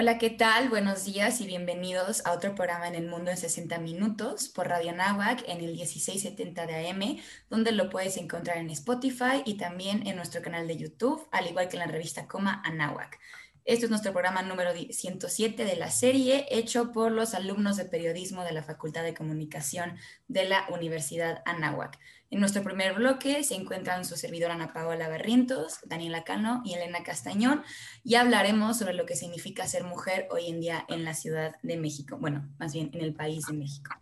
Hola, ¿qué tal? Buenos días y bienvenidos a otro programa en el mundo en 60 minutos por Radio Nahuac en el 1670 de AM, donde lo puedes encontrar en Spotify y también en nuestro canal de YouTube, al igual que en la revista Coma Anáhuac. Este es nuestro programa número 107 de la serie, hecho por los alumnos de periodismo de la Facultad de Comunicación de la Universidad Anáhuac. En nuestro primer bloque se encuentran su servidora Ana Paola Barrientos, Daniela Cano y Elena Castañón y hablaremos sobre lo que significa ser mujer hoy en día en la Ciudad de México, bueno, más bien en el país de México.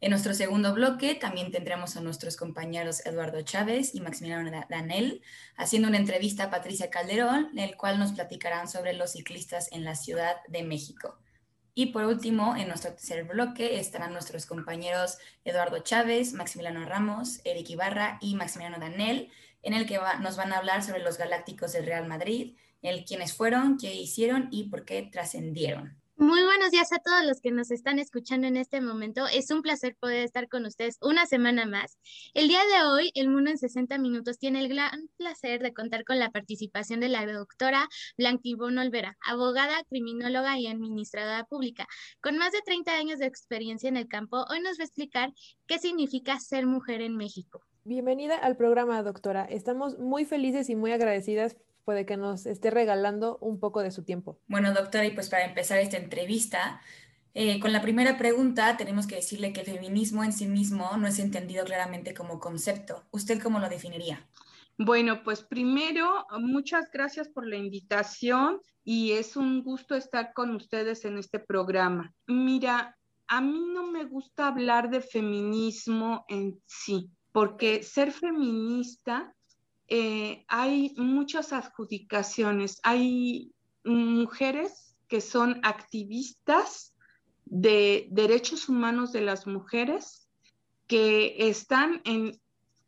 En nuestro segundo bloque también tendremos a nuestros compañeros Eduardo Chávez y Maximiliano Danel haciendo una entrevista a Patricia Calderón, en el cual nos platicarán sobre los ciclistas en la Ciudad de México. Y por último, en nuestro tercer bloque estarán nuestros compañeros Eduardo Chávez, Maximiliano Ramos, Eric Ibarra y Maximiliano Danel, en el que nos van a hablar sobre los galácticos del Real Madrid, el quiénes fueron, qué hicieron y por qué trascendieron. Muy buenos días a todos los que nos están escuchando en este momento. Es un placer poder estar con ustedes una semana más. El día de hoy, El Mundo en 60 Minutos tiene el gran placer de contar con la participación de la doctora Blanquibón Olvera, abogada, criminóloga y administradora pública. Con más de 30 años de experiencia en el campo, hoy nos va a explicar qué significa ser mujer en México. Bienvenida al programa, doctora. Estamos muy felices y muy agradecidas puede que nos esté regalando un poco de su tiempo. Bueno, doctora, y pues para empezar esta entrevista, eh, con la primera pregunta tenemos que decirle que el feminismo en sí mismo no es entendido claramente como concepto. ¿Usted cómo lo definiría? Bueno, pues primero, muchas gracias por la invitación y es un gusto estar con ustedes en este programa. Mira, a mí no me gusta hablar de feminismo en sí, porque ser feminista eh, hay muchas adjudicaciones. Hay mujeres que son activistas de derechos humanos de las mujeres que están en,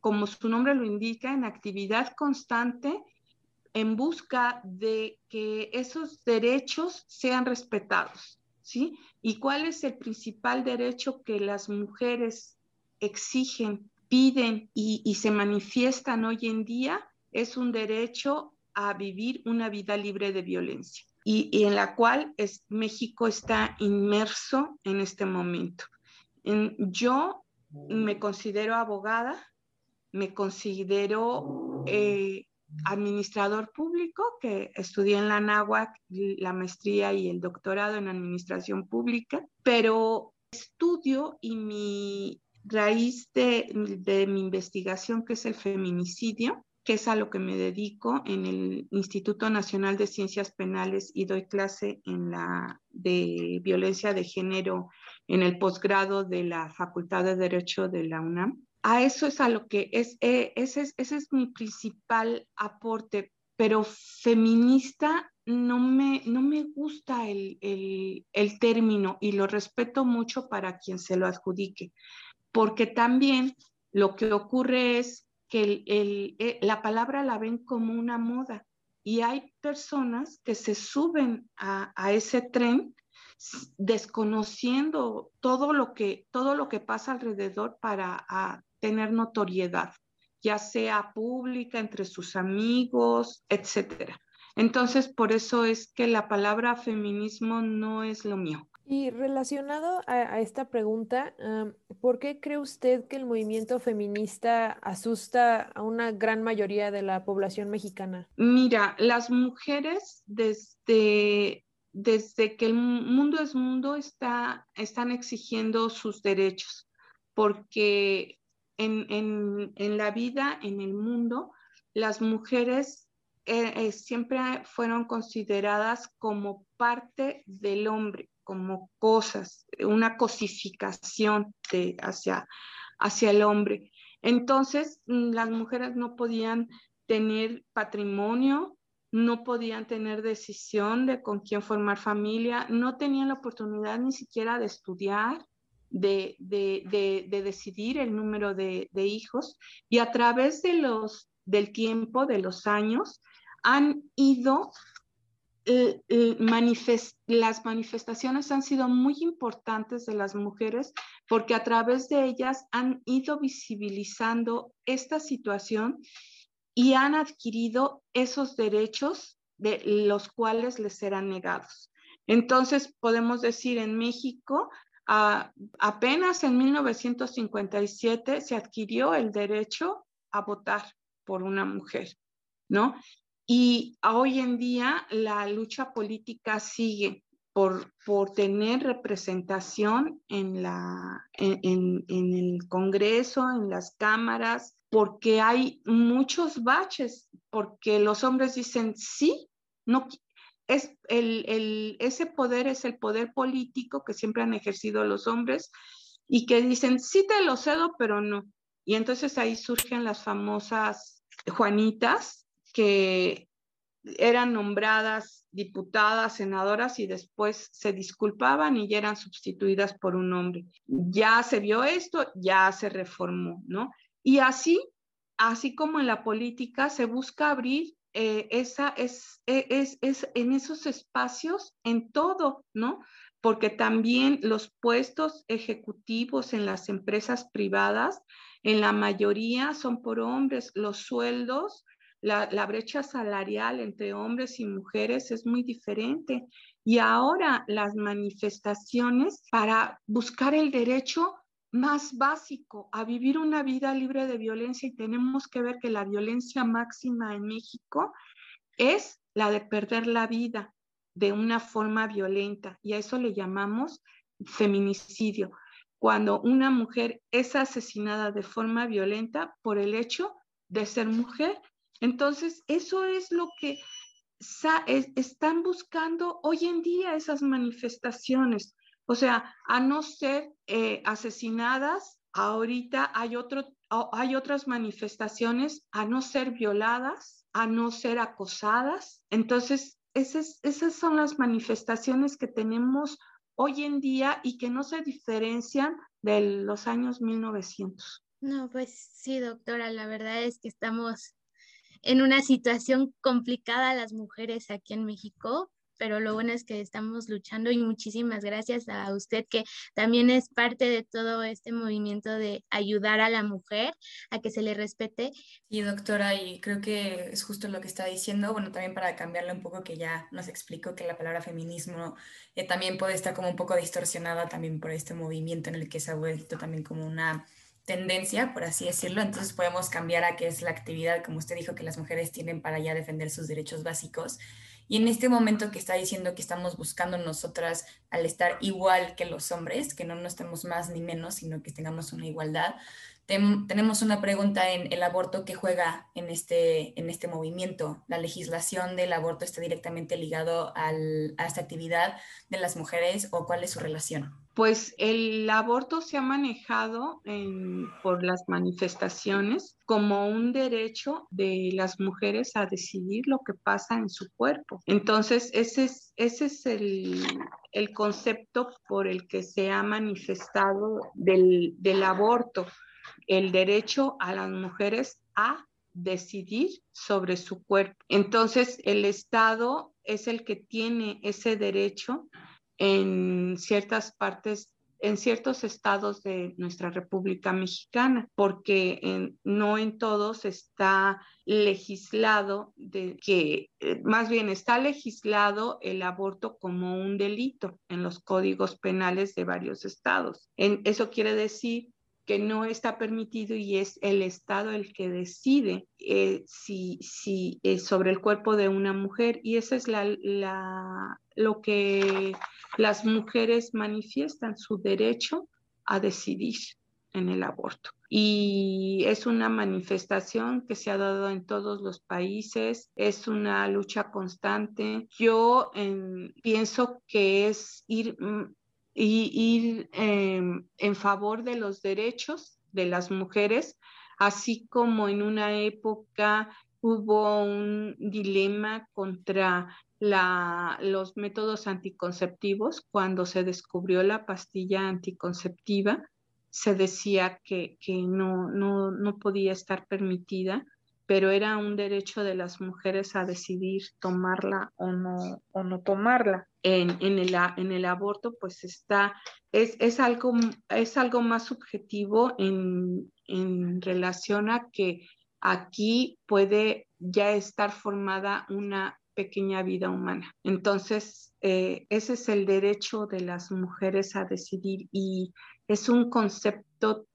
como su nombre lo indica, en actividad constante en busca de que esos derechos sean respetados, ¿sí? ¿Y cuál es el principal derecho que las mujeres exigen piden y, se manifiestan hoy en día es un derecho a vivir una vida libre de violencia y, en la cual es, México está inmerso en este momento. yo me considero abogada, me considero eh, administrador público, que estudié en la NAWAC la maestría y el doctorado en administración pública, pero estudio y mi, raíz de, mi investigación, que es el feminicidio, que es a lo que me dedico en el Instituto Nacional de Ciencias Penales y doy clase en la de violencia de género en el posgrado de la Facultad de Derecho de la UNAM. A eso es a lo que es, eh, ese, es, ese es mi principal aporte, pero feminista no me, no me gusta el, el, el término y lo respeto mucho para quien se lo adjudique porque también lo que ocurre es que eh, la palabra la ven como una moda y hay personas que se suben a, ese tren desconociendo todo lo que todo lo que pasa alrededor para tener notoriedad, ya sea pública entre sus amigos, etcétera. Entonces, por eso es que la palabra feminismo no es lo mío. Y relacionado a, esta pregunta, ¿por qué cree usted que el movimiento feminista asusta a una gran mayoría de la población mexicana? Mira, las mujeres desde, desde que el mundo es mundo está, están exigiendo sus derechos, porque en, en, en la vida, en el mundo, las mujeres eh, eh, siempre fueron consideradas como parte del hombre como cosas, una cosificación de, hacia, hacia el hombre. Entonces, mm, las mujeres no podían tener patrimonio, no podían tener decisión de con quién formar familia, no tenían la oportunidad ni siquiera de estudiar, de, de, de, decidir el número de, hijos y a través de los, del tiempo, de los años, han ido las manifestaciones han sido muy importantes de las mujeres porque a través de ellas han ido visibilizando esta situación y han adquirido esos derechos de los cuales les serán negados. Entonces, podemos decir en México, apenas en 1957 se adquirió el derecho a votar por una mujer, ¿no? Y hoy en día la lucha política sigue por, por tener representación en, la, en, en el Congreso, en las cámaras, porque hay muchos baches, porque los hombres dicen, sí, no, es el, el, ese poder es el poder político que siempre han ejercido los hombres y que dicen, sí te lo cedo, pero no. Y entonces ahí surgen las famosas Juanitas, que eran nombradas diputadas, senadoras y después se disculpaban y eran sustituidas por un hombre. Ya se vio esto, ya se reformó, ¿no? Y así, así como en la política, se busca abrir eh, esa es, e, es, es en esos espacios en todo, ¿no? Porque también los puestos ejecutivos en las empresas privadas, en la mayoría son por hombres, los sueldos, la, brecha salarial entre hombres y mujeres es muy diferente. Y ahora las manifestaciones para buscar el derecho más básico a vivir una vida libre de violencia y tenemos que ver que la violencia máxima en México es la de perder la vida de una forma violenta y a eso le llamamos feminicidio, cuando una mujer es asesinada de forma violenta por el hecho de ser mujer. Entonces, eso es lo que están buscando hoy en día esas manifestaciones. O sea, a no ser eh, asesinadas, ahorita hay, otro, hay otras manifestaciones, a no ser violadas, a no ser acosadas. Entonces, esas, esas son las manifestaciones que tenemos hoy en día y que no se diferencian de los años 1900. No, pues sí, doctora, la verdad es que estamos en una situación complicada las mujeres aquí en México, pero lo bueno es que estamos luchando y muchísimas gracias a usted que también es parte de todo este movimiento de ayudar a la mujer a que se le respete. Y doctora, y creo que es justo lo que está diciendo, bueno, también para cambiarle un poco que ya nos explicó que la palabra feminismo eh, también puede estar como un poco distorsionada también por este movimiento en el que se ha vuelto también como una tendencia, por así decirlo, entonces podemos cambiar a qué es la actividad, como usted dijo, que las mujeres tienen para ya defender sus derechos básicos y en este momento que está diciendo que estamos buscando nosotras al estar igual que los hombres, que no nos estemos más ni menos, sino que tengamos una igualdad, tenemos una pregunta en el aborto que juega en este, en este movimiento. La legislación del aborto está directamente ligado a esta actividad de las mujeres o cuál es su relación. Pues el aborto se ha manejado por las manifestaciones como un derecho de las mujeres a decidir lo que pasa en su cuerpo. Entonces, ese es, ese es el, el concepto por el que se ha manifestado del, del aborto el derecho a las mujeres a decidir sobre su cuerpo. Entonces, el Estado es el que tiene ese derecho en ciertas partes, en ciertos estados de nuestra República Mexicana, porque no en todos está legislado de que, eh, más bien está legislado el aborto como un delito en los códigos penales de varios estados. En, eso quiere decir que no está permitido y es el Estado el que decide eh, si, si sobre el cuerpo de una mujer y eso es la, la, lo que las mujeres manifiestan, su derecho a decidir en el aborto. Y es una manifestación que se ha dado en todos los países, es una lucha constante. Yo pienso que es ir mm, y ir em, en favor de los derechos de las mujeres, así como en una época hubo un dilema contra la, los métodos anticonceptivos. Cuando se descubrió la pastilla anticonceptiva, se decía que, que no, no, no podía estar permitida pero era un derecho de las mujeres a decidir tomarla o no, o no tomarla. En, en, el, en el aborto, pues está, es, es, algo, es algo más subjetivo en, en relación a que aquí puede ya estar formada una pequeña vida humana. Entonces, eh, ese es el derecho de las mujeres a decidir y es un concepto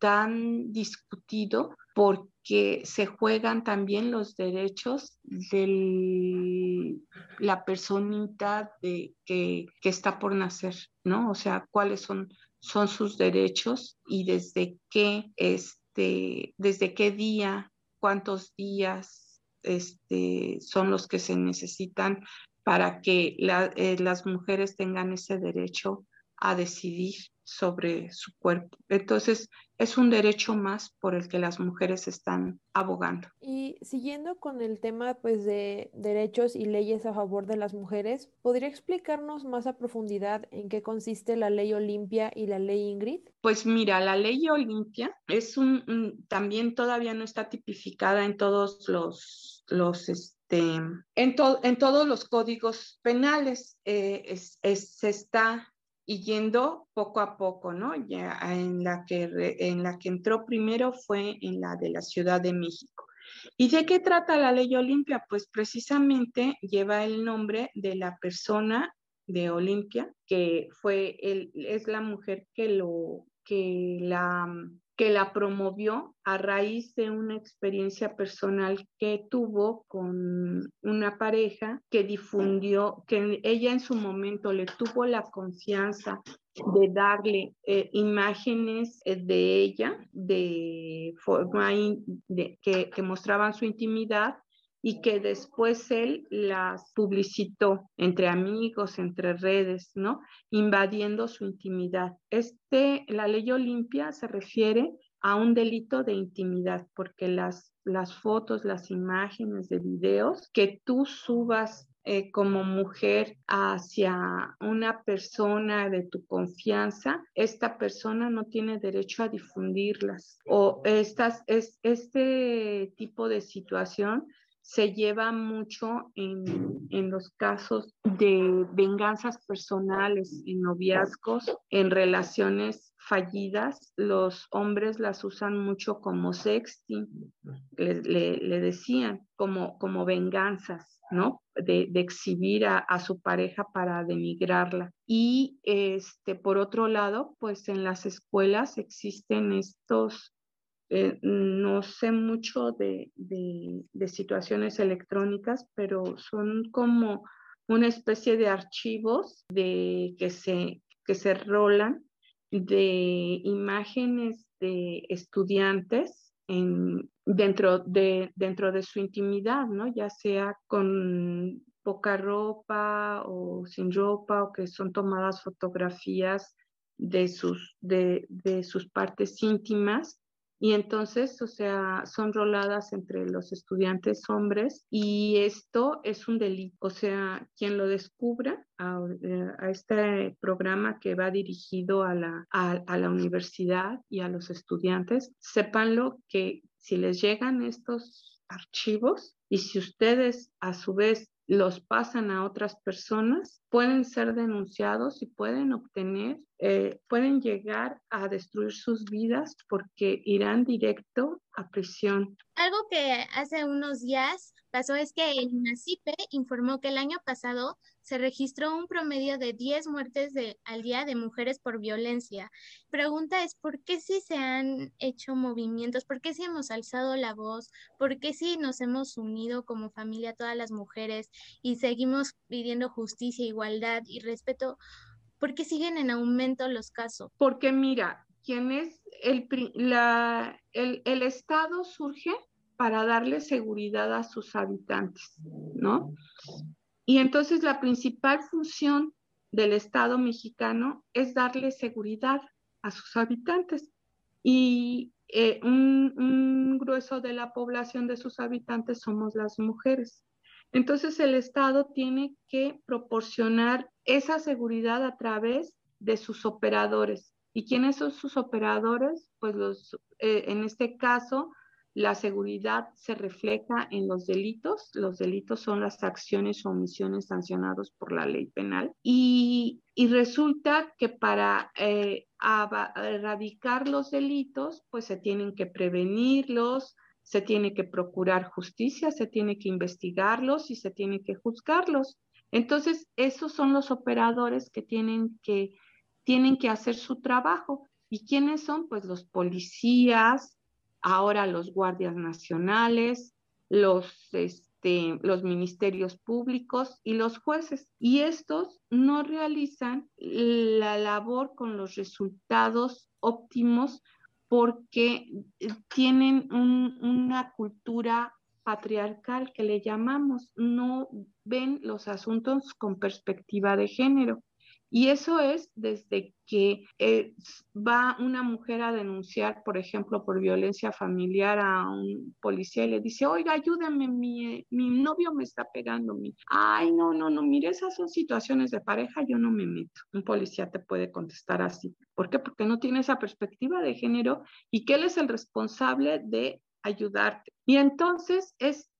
tan discutido porque se juegan también los derechos de la personita que, está por nacer, ¿no? O sea, cuáles son, son sus derechos y desde qué, este, desde qué día, cuántos días este, son los que se necesitan para que eh, las mujeres tengan ese derecho a decidir sobre su cuerpo. Entonces, es un derecho más por el que las mujeres están abogando. Y siguiendo con el tema pues de derechos y leyes a favor de las mujeres, ¿podría explicarnos más a profundidad en qué consiste la ley Olimpia y la ley Ingrid? Pues mira, la ley Olimpia es un, también todavía no está tipificada en todos los los este, en, en todos los códigos penales eh, se está y yendo poco a poco, ¿no? Ya en la que, en la que entró primero fue en la de la Ciudad de México. ¿Y de qué trata la ley Olimpia? Pues precisamente lleva el nombre de la persona de Olimpia, que fue el, es la mujer que lo que la que la promovió a raíz de una experiencia personal que tuvo con una pareja que difundió, que ella en su momento le tuvo la confianza de darle eh, imágenes eh, de ella de forma de, que, que mostraban su intimidad y que después él las publicitó entre amigos, entre redes, ¿no? Invadiendo su intimidad. Este, la ley Olimpia se refiere a un delito de intimidad, porque las, las fotos, las imágenes de videos que tú subas eh, como mujer hacia una persona de tu confianza, esta persona no tiene derecho a difundirlas. O estas, es, este tipo de situación se lleva mucho en, en, los casos de venganzas personales, en noviazgos, en relaciones fallidas. Los hombres las usan mucho como sexting, le, le, decían, como, como venganzas, ¿no? De, de exhibir a, a, su pareja para denigrarla. Y este, por otro lado, pues en las escuelas existen estos eh, no sé mucho de, de, situaciones electrónicas, pero son como una especie de archivos de, que, se, que se rolan de imágenes de estudiantes en, dentro, de, dentro de su intimidad, ¿no? ya sea con poca ropa o sin ropa o que son tomadas fotografías de sus, de, de sus partes íntimas y entonces, o sea, son roladas entre los estudiantes hombres y esto es un delito. O sea, quien lo descubra a, eh, este programa que va dirigido a la, a, la universidad y a los estudiantes, sépanlo que si les llegan estos archivos y si ustedes a su vez los pasan a otras personas, pueden ser denunciados y pueden obtener, eh, pueden llegar a destruir sus vidas porque irán directo a prisión. Algo que hace unos días pasó es que el INACIPE informó que el año pasado se registró un promedio de 10 muertes al día de mujeres por violencia. Pregunta es, ¿por qué si se han hecho movimientos? ¿Por qué si hemos alzado la voz? ¿Por qué si nos hemos unido como familia todas las mujeres y seguimos pidiendo justicia, igualdad y respeto? ¿Por qué siguen en aumento los casos? Porque mira, ¿quién es el, la, el, el Estado surge para darle seguridad a sus habitantes, ¿no? Y entonces la principal función del Estado mexicano es darle seguridad a sus habitantes. Y eh, un, grueso de la población de sus habitantes somos las mujeres. Entonces el Estado tiene que proporcionar esa seguridad a través de sus operadores. ¿Y quiénes son sus operadores? Pues los, eh, en este caso, la seguridad se refleja en los delitos. Los delitos son las acciones o omisiones sancionados por la ley penal. Y, resulta que para eh, erradicar los delitos, pues se tienen que prevenirlos, se tiene que procurar justicia, se tiene que investigarlos y se tiene que juzgarlos. Entonces, esos son los operadores que tienen que, tienen que hacer su trabajo. ¿Y quiénes son? Pues los policías, ahora los guardias nacionales, los, este, los ministerios públicos y los jueces. Y estos no realizan la labor con los resultados óptimos porque tienen una cultura patriarcal que le llamamos, no ven los asuntos con perspectiva de género. Y eso es desde que eh, va una mujer a denunciar, por ejemplo, por violencia familiar a un policía y le dice, oiga, ayúdame, mi, mi novio me está pegando. Mi... Ay, no, no, no, mire, esas son situaciones de pareja, yo no me meto. Un policía te puede contestar así. ¿Por qué? Porque no tiene esa perspectiva de género y que él es el responsable de ayudarte. Y entonces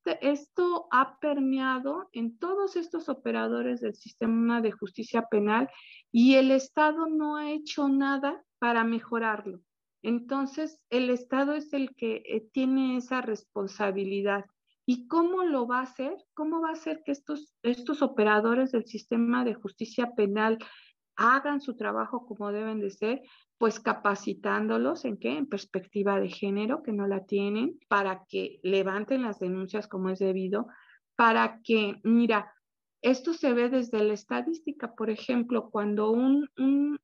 este, esto ha permeado en todos estos operadores del sistema de justicia penal y el Estado no ha hecho nada para mejorarlo. Entonces, el Estado es el que eh, tiene esa responsabilidad. ¿Y cómo lo va a hacer? ¿Cómo va a hacer que estos, estos operadores del sistema de justicia penal hagan su trabajo como deben de ser? pues capacitándolos en qué, en perspectiva de género, que no la tienen, para que levanten las denuncias como es debido, para que, mira, esto se ve desde la estadística, por ejemplo, cuando un,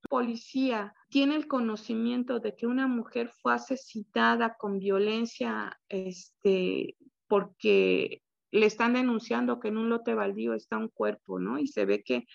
policía tiene el conocimiento de que una mujer fue asesinada con violencia, este, porque le están denunciando que en un lote baldío está un cuerpo, ¿no? Y se ve que,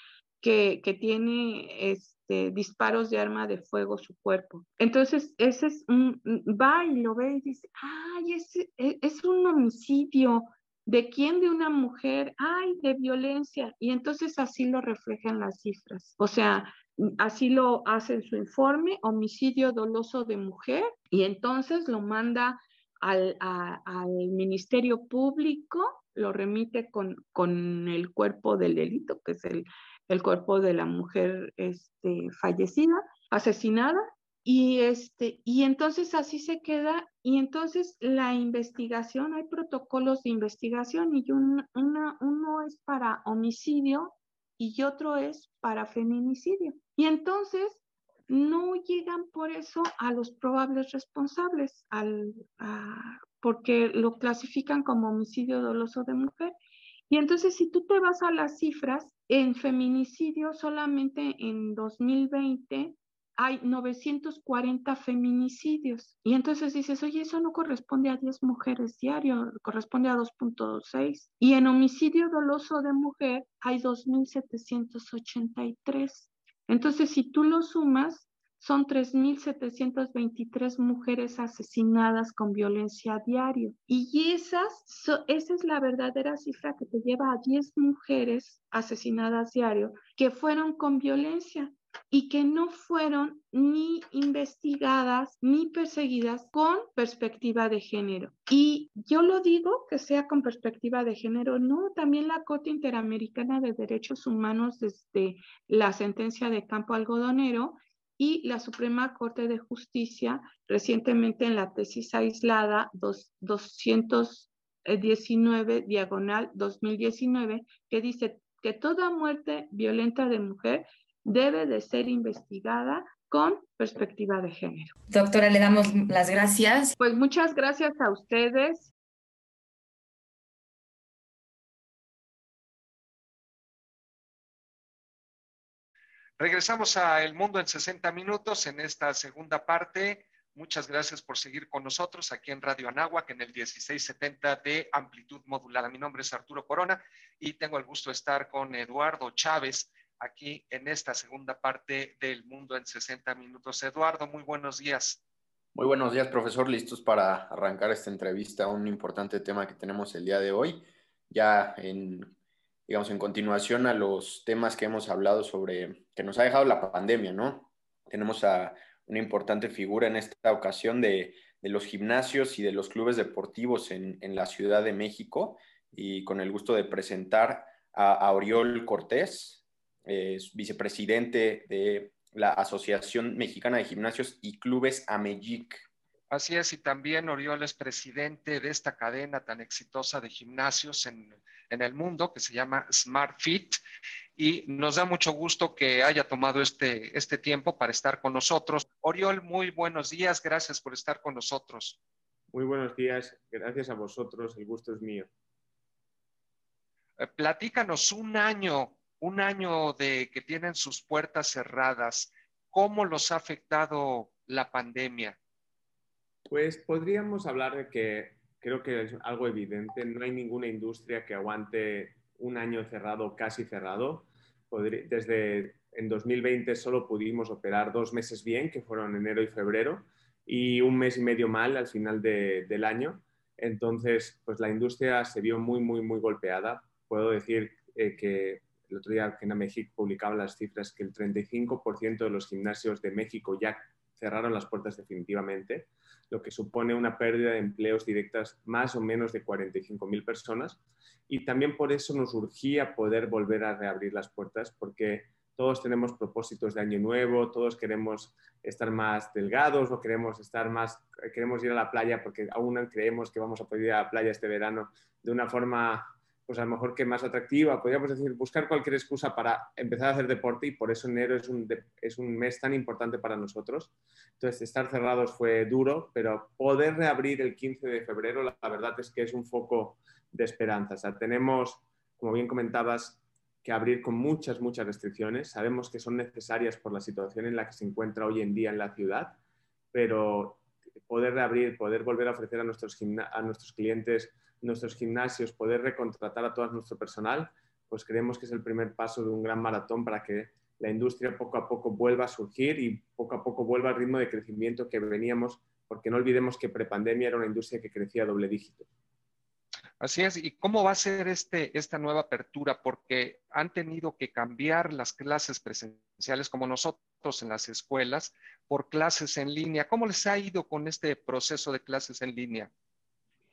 que, tiene, es, este, disparos de arma de fuego su cuerpo. Entonces, ese es un, va y lo ve y dice, ay, es, e, es un homicidio. ¿De quién? De una mujer. Ay, de violencia. Y entonces así lo reflejan las cifras. O sea, así lo hace en su informe, homicidio doloso de mujer, y entonces lo manda al, al Ministerio Público, lo remite con, con el cuerpo del delito, que es el, el cuerpo de la mujer este, fallecida, asesinada, y, este, y entonces así se queda, y entonces la investigación, hay protocolos de investigación, y uno es para homicidio y otro es para feminicidio. Y entonces no llegan por eso a los probables responsables, al, porque lo clasifican como homicidio doloso de mujer. Y entonces si tú te vas a las cifras, en feminicidio, solamente en 2020 hay 940 feminicidios. Y entonces dices, oye, eso no corresponde a 10 mujeres diario, corresponde a 2.6. Y en homicidio doloso de mujer hay 2.783. Entonces, si tú lo sumas, son 3.723 mujeres asesinadas con violencia diario. Y esas, esa es la verdadera cifra que te lleva a 10 mujeres asesinadas diario que fueron con violencia y que no fueron ni investigadas ni perseguidas con perspectiva de género. Y yo lo digo que sea con perspectiva de género, no, también la Corte Interamericana de Derechos Humanos desde la sentencia de Campo Algodonero y la Suprema Corte de Justicia recientemente en la tesis aislada 219 diagonal 2019 que dice que toda muerte violenta de mujer debe de ser investigada con perspectiva de género. Doctora, le damos las gracias. Pues muchas gracias a ustedes. Regresamos a El Mundo en 60 minutos en esta segunda parte. Muchas gracias por seguir con nosotros aquí en Radio Anáhuac en el 1670 de amplitud modulada. Mi nombre es Arturo Corona y tengo el gusto de estar con Eduardo Chávez aquí en esta segunda parte del Mundo en 60 minutos. Eduardo, muy buenos días. Muy buenos días, profesor. Listos para arrancar esta entrevista, un importante tema que tenemos el día de hoy. Ya en digamos, en continuación a los temas que hemos hablado sobre, que nos ha dejado la pandemia, ¿no? Tenemos a una importante figura en esta ocasión de, los gimnasios y de los clubes deportivos en, la Ciudad de México y con el gusto de presentar a, Oriol Cortés, vicepresidente de la Asociación Mexicana de Gimnasios y Clubes AMEGIC. Así es, y también Oriol es presidente de esta cadena tan exitosa de gimnasios en, el mundo que se llama Smart Fit y nos da mucho gusto que haya tomado este, este tiempo para estar con nosotros. Oriol, muy buenos días, gracias por estar con nosotros. Muy buenos días, gracias a vosotros, el gusto es mío. Eh, platícanos un año, un año de que tienen sus puertas cerradas, ¿cómo los ha afectado la pandemia? Pues podríamos hablar de que creo que es algo evidente, no hay ninguna industria que aguante un año cerrado, casi cerrado. Desde en 2020 solo pudimos operar dos meses bien, que fueron enero y febrero, y un mes y medio mal al final del año. Entonces, pues la industria se vio muy, muy, muy golpeada. Puedo decir eh, que el otro día en México publicaba las cifras que el 35% de los gimnasios de México ya cerraron las puertas definitivamente lo que supone una pérdida de empleos directas más o menos de 45.000 personas. Y también por eso nos urgía poder volver a reabrir las puertas, porque todos tenemos propósitos de año nuevo, todos queremos estar más delgados o queremos estar más, queremos ir a la playa porque aún creemos que vamos a poder ir a la playa este verano de una forma pues a lo mejor que más atractiva, podríamos decir, buscar cualquier excusa para empezar a hacer deporte y por eso enero es un, es un mes tan importante para nosotros. Entonces, estar cerrados fue duro, pero poder reabrir el 15 de febrero, la, verdad es que es un foco de esperanza. O sea, tenemos, como bien comentabas, que abrir con muchas, muchas restricciones. Sabemos que son necesarias por la situación en la que se encuentra hoy en día en la ciudad, pero poder reabrir, poder volver a ofrecer a nuestros, a nuestros clientes nuestros gimnasios, poder recontratar a todo nuestro personal, pues creemos que es el primer paso de un gran maratón para que la industria poco a poco vuelva a surgir y poco a poco vuelva al ritmo de crecimiento que veníamos, porque no olvidemos que prepandemia era una industria que crecía a doble dígito. Así es. ¿Y cómo va a ser este, esta nueva apertura? Porque han tenido que cambiar las clases presenciales como nosotros en las escuelas por clases en línea. ¿Cómo les ha ido con este proceso de clases en línea?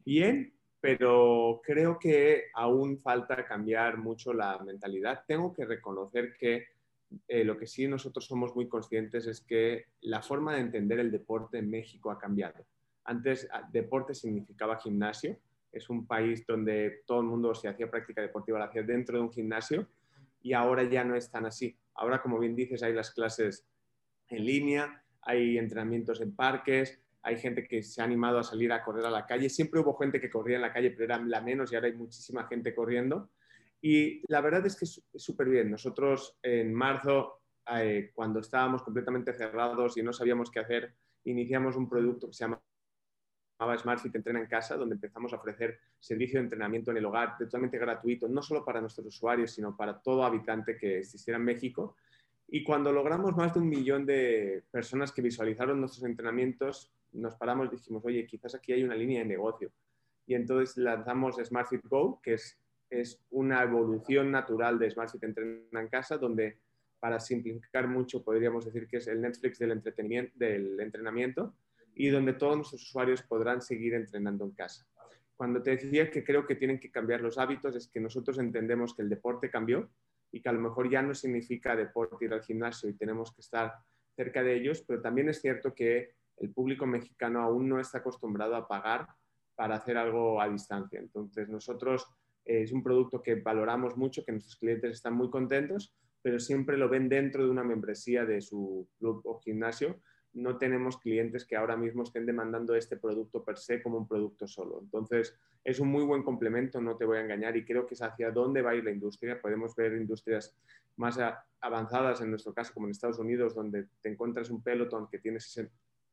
Bien, pero creo que aún falta cambiar mucho la mentalidad. Tengo que reconocer que eh, lo que sí nosotros somos muy conscientes es que la forma de entender el deporte en México ha cambiado. Antes ah, deporte significaba gimnasio, es un país donde todo el mundo se hacía práctica deportiva, la hacía dentro de un gimnasio y ahora ya no es tan así. Ahora, como bien dices, hay las clases en línea, hay entrenamientos en parques, hay gente que se ha animado a salir a correr a la calle. Siempre hubo gente que corría en la calle, pero era la menos y ahora hay muchísima gente corriendo. Y la verdad es que es súper bien. Nosotros en marzo, eh, cuando estábamos completamente cerrados y no sabíamos qué hacer, iniciamos un producto que se llama SmartFit Entrena en Casa, donde empezamos a ofrecer servicio de entrenamiento en el hogar totalmente gratuito, no solo para nuestros usuarios, sino para todo habitante que existiera en México. Y cuando logramos más de un millón de personas que visualizaron nuestros entrenamientos, nos paramos dijimos, oye, quizás aquí hay una línea de negocio. Y entonces lanzamos SmartFit Go, que es, es una evolución natural de SmartFit Entrena en Casa, donde para simplificar mucho podríamos decir que es el Netflix del, entretenimiento, del entrenamiento y donde todos nuestros usuarios podrán seguir entrenando en casa. Cuando te decía que creo que tienen que cambiar los hábitos, es que nosotros entendemos que el deporte cambió y que a lo mejor ya no significa deporte ir al gimnasio y tenemos que estar cerca de ellos, pero también es cierto que el público mexicano aún no está acostumbrado a pagar para hacer algo a distancia. Entonces, nosotros eh, es un producto que valoramos mucho, que nuestros clientes están muy contentos, pero siempre lo ven dentro de una membresía de su club o gimnasio. No tenemos clientes que ahora mismo estén demandando este producto per se como un producto solo. Entonces, es un muy buen complemento, no te voy a engañar, y creo que es hacia dónde va a ir la industria. Podemos ver industrias más avanzadas, en nuestro caso, como en Estados Unidos, donde te encuentras un pelotón que tiene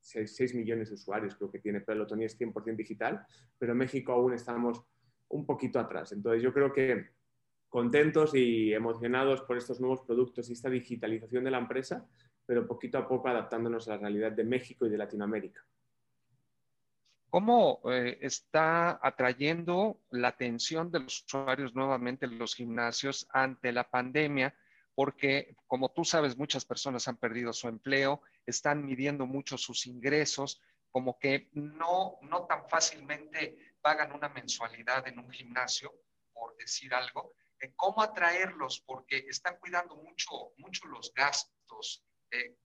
6, millones de usuarios, creo que tiene Peloton y es 100% digital, pero en México aún estamos un poquito atrás. Entonces yo creo que contentos y emocionados por estos nuevos productos y esta digitalización de la empresa, pero poquito a poco adaptándonos a la realidad de México y de Latinoamérica. ¿Cómo eh, está atrayendo la atención de los usuarios nuevamente en los gimnasios ante la pandemia? porque como tú sabes, muchas personas han perdido su empleo, están midiendo mucho sus ingresos, como que no, no tan fácilmente pagan una mensualidad en un gimnasio, por decir algo. Eh, ¿Cómo atraerlos? Porque están cuidando mucho, mucho los gastos. Eh,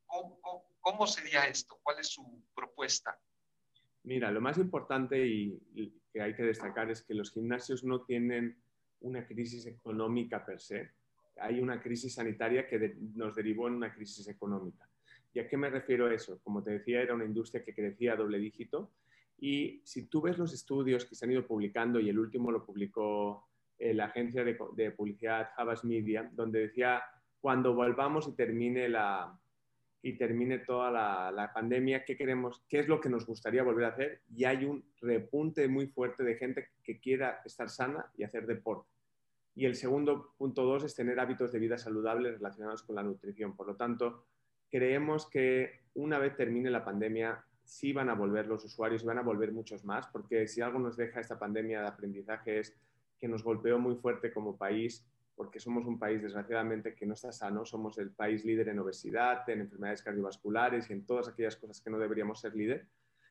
¿cómo, sería esto? ¿Cuál es su propuesta? Mira, lo más importante y, que hay que destacar es que los gimnasios no tienen una crisis económica per se. Hay una crisis sanitaria que nos derivó en una crisis económica. ¿Y a qué me refiero a eso? Como te decía, era una industria que crecía a doble dígito y si tú ves los estudios que se han ido publicando y el último lo publicó eh, la agencia de, publicidad Havas Media, donde decía, cuando volvamos y termine la, y termine toda la, pandemia, ¿qué queremos? ¿Qué es lo que nos gustaría volver a hacer? Y hay un repunte muy fuerte de gente que quiera estar sana y hacer deporte. Y el segundo punto dos es tener hábitos de vida saludables relacionados con la nutrición. Por lo tanto, creemos que una vez termine la pandemia, sí van a volver los usuarios y van a volver muchos más, porque si algo nos deja esta pandemia de aprendizaje es que nos golpeó muy fuerte como país porque somos un país desgraciadamente que no está sano, somos el país líder en obesidad, en enfermedades cardiovasculares y en todas aquellas cosas que no deberíamos ser líder.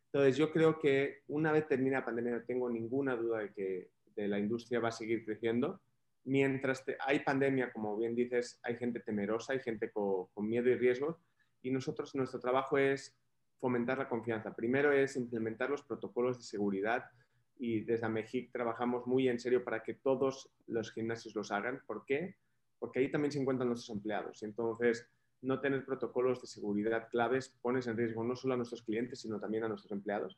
Entonces yo creo que una vez termine la pandemia no tengo ninguna duda de que la industria va a seguir creciendo. Mientras hay pandemia, como bien dices, hay gente temerosa, hay gente con, con miedo y riesgo y nosotros nuestro trabajo es fomentar la confianza. Primero es implementar los protocolos de seguridad, y desde Amejic trabajamos muy en serio para que todos los gimnasios los hagan. ¿Por qué? Porque ahí también se encuentran nuestros empleados. Entonces, no tener protocolos de seguridad claves pones en riesgo no solo a nuestros clientes, sino también a nuestros empleados.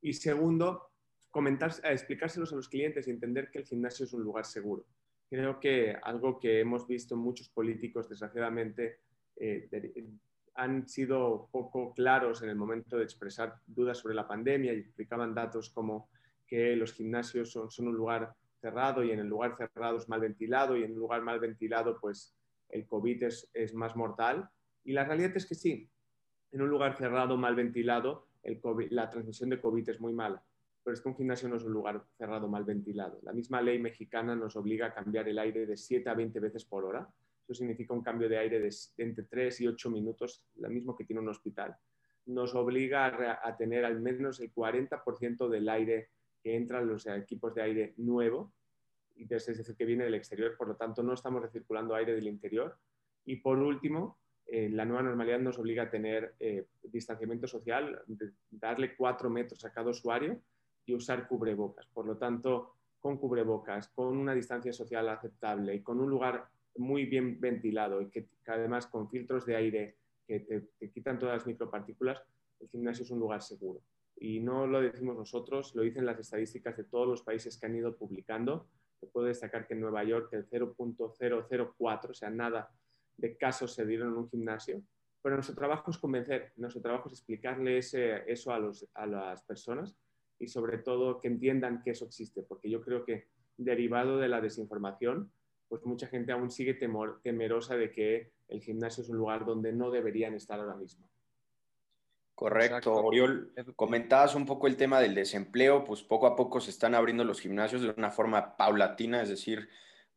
Y segundo, comentar, explicárselos a los clientes y entender que el gimnasio es un lugar seguro. Creo que algo que hemos visto muchos políticos, desgraciadamente, eh, han sido poco claros en el momento de expresar dudas sobre la pandemia y explicaban datos como que los gimnasios son, un lugar cerrado y en el lugar cerrado es mal ventilado y en un lugar mal ventilado pues el COVID es, más mortal. Y la realidad es que sí, en un lugar cerrado, mal ventilado, la transmisión de COVID es muy mala. Pero es que un gimnasio no es un lugar cerrado, mal ventilado. La misma ley mexicana nos obliga a cambiar el aire de 7 a 20 veces por hora. Eso significa un cambio de aire de entre 3 y 8 minutos, lo mismo que tiene un hospital. Nos obliga a, tener al menos el 40% del aire que entran los equipos de aire nuevo, y es decir, que viene del exterior, por lo tanto no estamos recirculando aire del interior. Y por último, eh, la nueva normalidad nos obliga a tener eh, distanciamiento social, darle cuatro metros a cada usuario y usar cubrebocas. Por lo tanto, con cubrebocas, con una distancia social aceptable y con un lugar muy bien ventilado y que, además con filtros de aire que te quitan todas las micropartículas, el gimnasio es un lugar seguro y no lo decimos nosotros, lo dicen las estadísticas de todos los países que han ido publicando. Se puede destacar que en Nueva York el 0.004, o sea, nada de casos se dieron en un gimnasio. Pero nuestro trabajo es convencer, nuestro trabajo es explicarle eso a, los, a las personas y sobre todo que entiendan que eso existe, porque yo creo que derivado de la desinformación, pues mucha gente aún sigue temor, temerosa de que el gimnasio es un lugar donde no deberían estar ahora mismo. Correcto, Oriol. Comentabas un poco el tema del desempleo, pues poco a poco se están abriendo los gimnasios de una forma paulatina, es decir,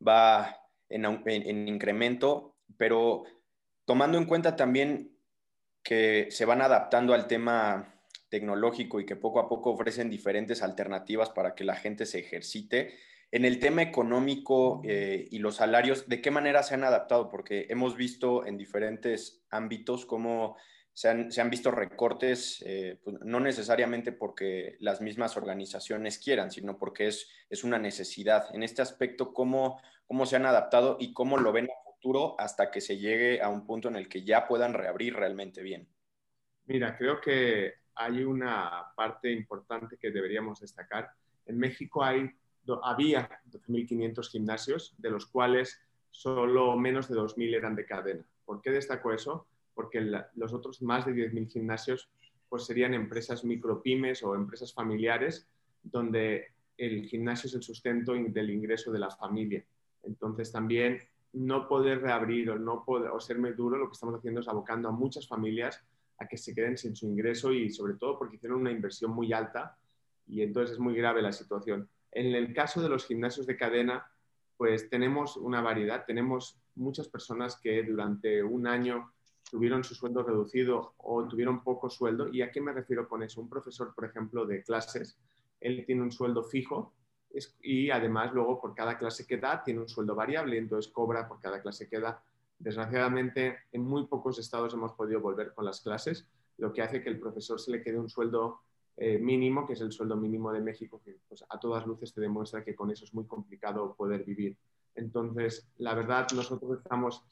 va en, incremento, pero tomando en cuenta también que se van adaptando al tema tecnológico y que poco a poco ofrecen diferentes alternativas para que la gente se ejercite. En el tema económico eh, y los salarios, ¿de qué manera se han adaptado? Porque hemos visto en diferentes ámbitos cómo se han, visto recortes, eh, pues, no necesariamente porque las mismas organizaciones quieran, sino porque es, es una necesidad. En este aspecto, ¿cómo, ¿cómo se han adaptado y cómo lo ven a futuro hasta que se llegue a un punto en el que ya puedan reabrir realmente bien? Mira, creo que hay una parte importante que deberíamos destacar. En México hay, había 12.500 gimnasios, de los cuales solo menos de 2.000 eran de cadena. ¿Por qué destaco eso? porque los otros más de 10.000 gimnasios pues serían empresas micropymes o empresas familiares donde el gimnasio es el sustento del ingreso de la familia. Entonces también no poder reabrir o, no poder, o ser duro, lo que estamos haciendo es abocando a muchas familias a que se queden sin su ingreso y sobre todo porque hicieron una inversión muy alta y entonces es muy grave la situación. En el caso de los gimnasios de cadena, pues tenemos una variedad, tenemos muchas personas que durante un año tuvieron su sueldo reducido o tuvieron poco sueldo. ¿Y a qué me refiero con eso? Un profesor, por ejemplo, de clases, él tiene un sueldo fijo y además luego por cada clase que da tiene un sueldo variable, entonces cobra por cada clase que da. Desgraciadamente, en muy pocos estados hemos podido volver con las clases, lo que hace que el profesor se le quede un sueldo eh, mínimo, que es el sueldo mínimo de México, que pues, a todas luces te demuestra que con eso es muy complicado poder vivir. Entonces, la verdad, nosotros estamos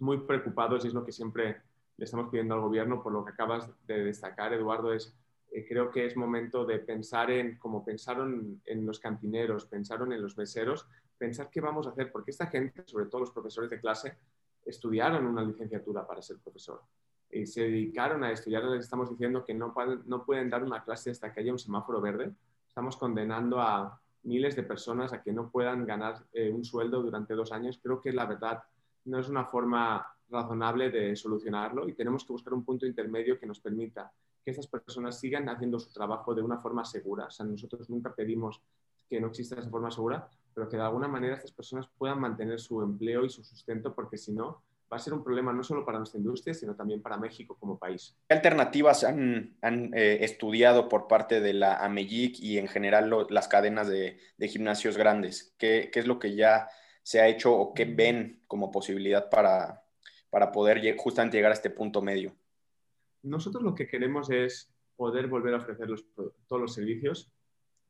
muy preocupados y es lo que siempre le estamos pidiendo al gobierno, por lo que acabas de destacar, Eduardo, es eh, creo que es momento de pensar en, como pensaron en los cantineros, pensaron en los meseros, pensar qué vamos a hacer, porque esta gente, sobre todo los profesores de clase, estudiaron una licenciatura para ser profesor y se dedicaron a estudiar. Les estamos diciendo que no pueden, no pueden dar una clase hasta que haya un semáforo verde. Estamos condenando a miles de personas a que no puedan ganar eh, un sueldo durante dos años. Creo que la verdad no es una forma razonable de solucionarlo y tenemos que buscar un punto intermedio que nos permita que estas personas sigan haciendo su trabajo de una forma segura. O sea, nosotros nunca pedimos que no exista esa forma segura, pero que de alguna manera estas personas puedan mantener su empleo y su sustento, porque si no, va a ser un problema no solo para nuestra industria, sino también para México como país. ¿Qué alternativas han, han eh, estudiado por parte de la AMEGIC y en general las cadenas de, de gimnasios grandes? ¿Qué, ¿Qué, es lo que ya se ha hecho o qué ven como posibilidad para, para poder justamente llegar a este punto medio? Nosotros lo que queremos es poder volver a ofrecer los, todos los servicios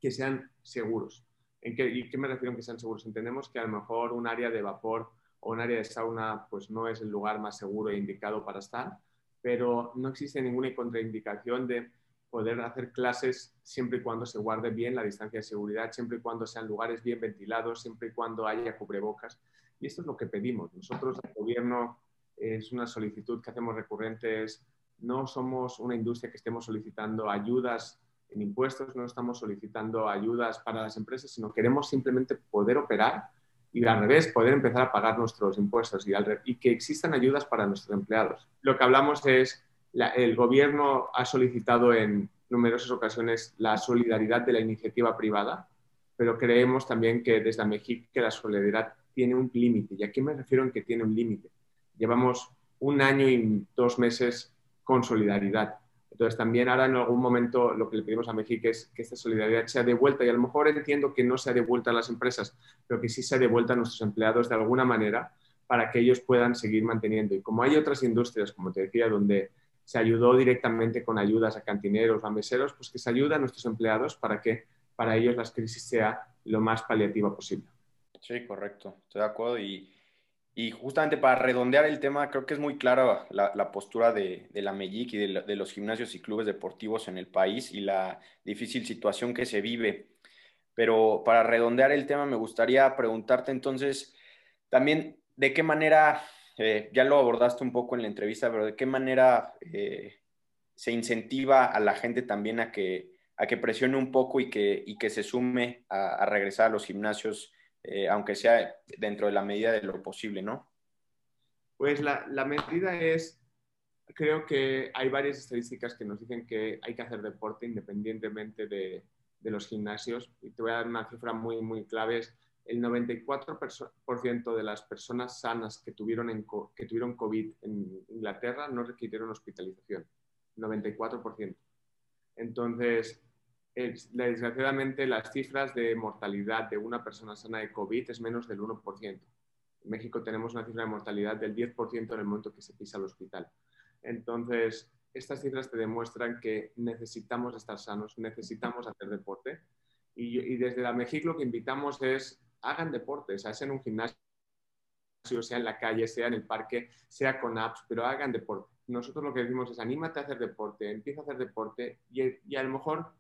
que sean seguros. ¿En qué, ¿Y qué me refiero en que sean seguros? Entendemos que a lo mejor un área de vapor o un área de sauna pues no es el lugar más seguro e indicado para estar, pero no existe ninguna contraindicación de poder hacer clases siempre y cuando se guarde bien la distancia de seguridad, siempre y cuando sean lugares bien ventilados, siempre y cuando haya cubrebocas. Y esto es lo que pedimos. Nosotros, el gobierno, es una solicitud que hacemos recurrentes. No somos una industria que estemos solicitando ayudas en impuestos, no estamos solicitando ayudas para las empresas, sino queremos simplemente poder operar y al revés, poder empezar a pagar nuestros impuestos y, y que existan ayudas para nuestros empleados. Lo que hablamos es, el gobierno ha solicitado en numerosas ocasiones la solidaridad de la iniciativa privada, pero creemos también que desde México que la solidaridad tiene un límite. ¿Y a qué me refiero en que tiene un límite? Llevamos un año y dos meses con solidaridad entonces, también ahora en algún momento lo que le pedimos a México es que esta solidaridad sea devuelta y a lo mejor entiendo que no sea devuelta a las empresas, pero que sí sea devuelta a nuestros empleados de alguna manera para que ellos puedan seguir manteniendo. Y como hay otras industrias, como te decía, donde se ayudó directamente con ayudas a cantineros, a meseros, pues que se ayude a nuestros empleados para que para ellos las crisis sea lo más paliativa posible. Sí, correcto. Estoy de acuerdo. Y, y justamente para redondear el tema, creo que es muy clara la, postura de, la MELIC y de, los gimnasios y clubes deportivos en el país y la difícil situación que se vive. Pero para redondear el tema, me gustaría preguntarte entonces también de qué manera, eh, ya lo abordaste un poco en la entrevista, pero de qué manera eh, se incentiva a la gente también a que, a que presione un poco y que, y que se sume a, a regresar a los gimnasios eh, aunque sea dentro de la medida de lo posible, ¿no? Pues la, medida es, creo que hay varias estadísticas que nos dicen que hay que hacer deporte independientemente de, los gimnasios. Y te voy a dar una cifra muy, muy clave. Es el 94% de las personas sanas que tuvieron, que tuvieron COVID en Inglaterra no requirieron hospitalización. 94%. Entonces, desgraciadamente las cifras de mortalidad de una persona sana de COVID es menos del 1%. En México tenemos una cifra de mortalidad del 10% en el momento que se pisa el hospital. Entonces, estas cifras te demuestran que necesitamos estar sanos, necesitamos hacer deporte. Y, desde la México lo que invitamos es, hagan deporte, sea, sea en un gimnasio, sea en la calle, sea en el parque, sea con apps, pero hagan deporte. Nosotros lo que decimos es, anímate a hacer deporte, empieza a hacer deporte y, y a lo mejor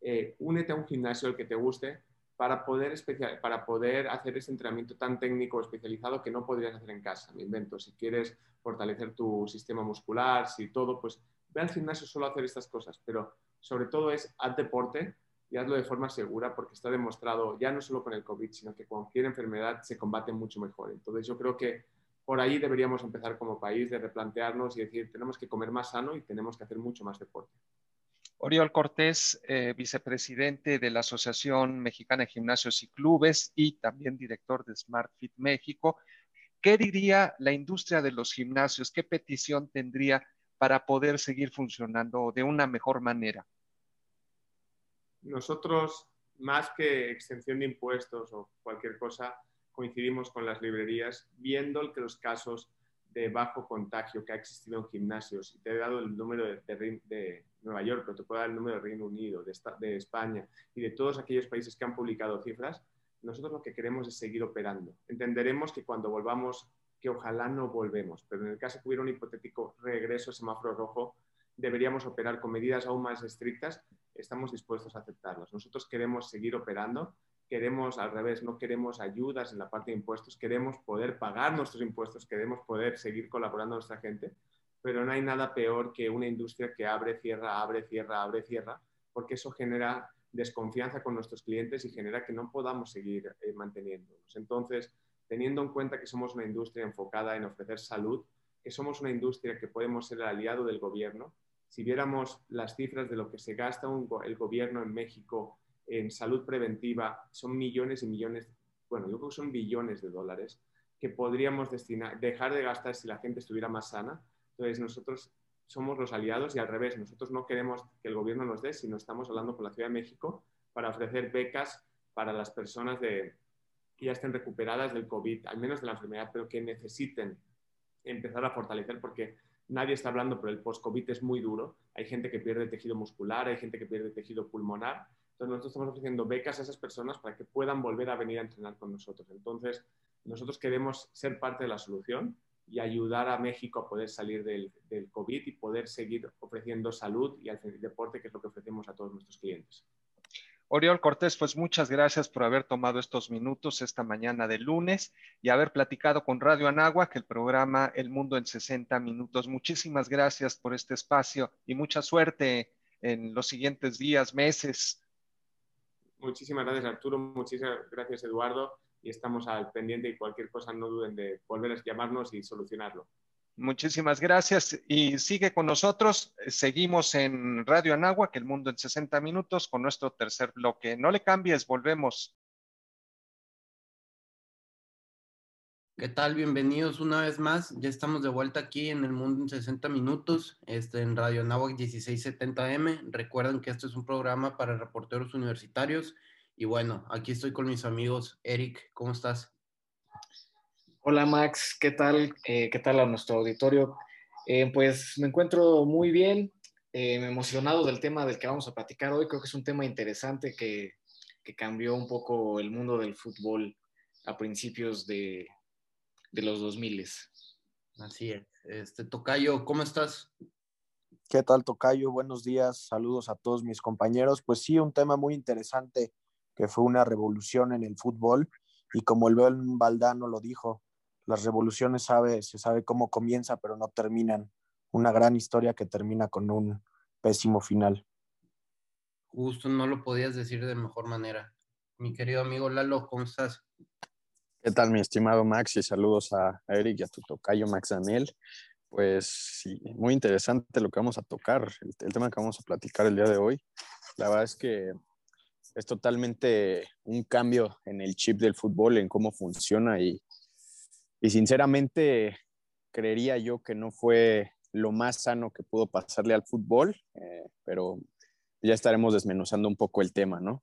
eh, únete a un gimnasio el que te guste para poder, especial, para poder hacer ese entrenamiento tan técnico especializado que no podrías hacer en casa. Me invento, si quieres fortalecer tu sistema muscular, si todo, pues ve al gimnasio solo a hacer estas cosas, pero sobre todo es haz deporte y hazlo de forma segura porque está demostrado ya no solo con el COVID, sino que cualquier enfermedad se combate mucho mejor. Entonces yo creo que por ahí deberíamos empezar como país de replantearnos y decir, tenemos que comer más sano y tenemos que hacer mucho más deporte. Oriol Cortés, eh, vicepresidente de la Asociación Mexicana de Gimnasios y Clubes y también director de Smart Fit México. ¿Qué diría la industria de los gimnasios? ¿Qué petición tendría para poder seguir funcionando de una mejor manera? Nosotros, más que extensión de impuestos o cualquier cosa, coincidimos con las librerías, viendo que los casos de bajo contagio que ha existido en gimnasios, y te he dado el número de, Nueva York, pero te puedo dar el número de Reino Unido, de, de España y de todos aquellos países que han publicado cifras, nosotros lo que queremos es seguir operando. Entenderemos que cuando volvamos, que ojalá no volvemos, pero en el caso que hubiera un hipotético regreso semáforo rojo, deberíamos operar con medidas aún más estrictas, estamos dispuestos a aceptarlas. Nosotros queremos seguir operando, queremos al revés, no queremos ayudas en la parte de impuestos, queremos poder pagar nuestros impuestos, queremos poder seguir colaborando a nuestra gente, pero no hay nada peor que una industria que abre, cierra, abre, cierra, abre, cierra, porque eso genera desconfianza con nuestros clientes y genera que no podamos seguir eh, manteniéndonos. Entonces, teniendo en cuenta que somos una industria enfocada en ofrecer salud, que somos una industria que podemos ser el aliado del gobierno, si viéramos las cifras de lo que se gasta el gobierno en México en salud preventiva, son millones y millones, bueno, yo creo que son billones de dólares que podríamos destinar, dejar de gastar si la gente estuviera más sana. Entonces, nosotros somos los aliados y al revés, nosotros no queremos que el gobierno nos dé, sino estamos hablando con la Ciudad de México para ofrecer becas para las personas de, que ya estén recuperadas del COVID, al menos de la enfermedad, pero que necesiten empezar a fortalecer porque nadie está hablando, pero el post-COVID es muy duro. Hay gente que pierde tejido muscular, hay gente que pierde tejido pulmonar. Entonces, nosotros estamos ofreciendo becas a esas personas para que puedan volver a venir a entrenar con nosotros. Entonces, nosotros queremos ser parte de la solución y ayudar a México a poder salir del, del COVID y poder seguir ofreciendo salud y al deporte, que es lo que ofrecemos a todos nuestros clientes. Oriol Cortés, pues muchas gracias por haber tomado estos minutos esta mañana de lunes y haber platicado con Radio que el programa El Mundo en 60 Minutos. Muchísimas gracias por este espacio y mucha suerte en los siguientes días, meses. Muchísimas gracias Arturo, muchísimas gracias Eduardo y estamos al pendiente y cualquier cosa no duden de volver a llamarnos y solucionarlo. Muchísimas gracias y sigue con nosotros. Seguimos en Radio que el mundo en 60 minutos, con nuestro tercer bloque. No le cambies, volvemos. ¿Qué tal? Bienvenidos una vez más. Ya estamos de vuelta aquí en el mundo en 60 minutos, este, en Radio Anáhuac 1670M. Recuerden que este es un programa para reporteros universitarios. Y bueno, aquí estoy con mis amigos. Eric, ¿cómo estás? Hola Max, ¿qué tal? Eh, ¿Qué tal a nuestro auditorio? Eh, pues me encuentro muy bien, eh, emocionado del tema del que vamos a platicar hoy. Creo que es un tema interesante que, que cambió un poco el mundo del fútbol a principios de, de los 2000. Así es. Este, Tocayo, ¿cómo estás? ¿Qué tal, Tocayo? Buenos días, saludos a todos mis compañeros. Pues sí, un tema muy interesante que fue una revolución en el fútbol y como el Bel Valdano lo dijo, las revoluciones sabe, se sabe cómo comienza, pero no terminan. Una gran historia que termina con un pésimo final. Justo, no lo podías decir de mejor manera. Mi querido amigo Lalo, ¿cómo estás? ¿Qué tal, mi estimado Max? Y saludos a Eric y a tu tocayo Max Daniel. Pues sí, muy interesante lo que vamos a tocar, el, el tema que vamos a platicar el día de hoy. La verdad es que es totalmente un cambio en el chip del fútbol, en cómo funciona y y sinceramente creería yo que no fue lo más sano que pudo pasarle al fútbol, eh, pero ya estaremos desmenuzando un poco el tema, ¿no?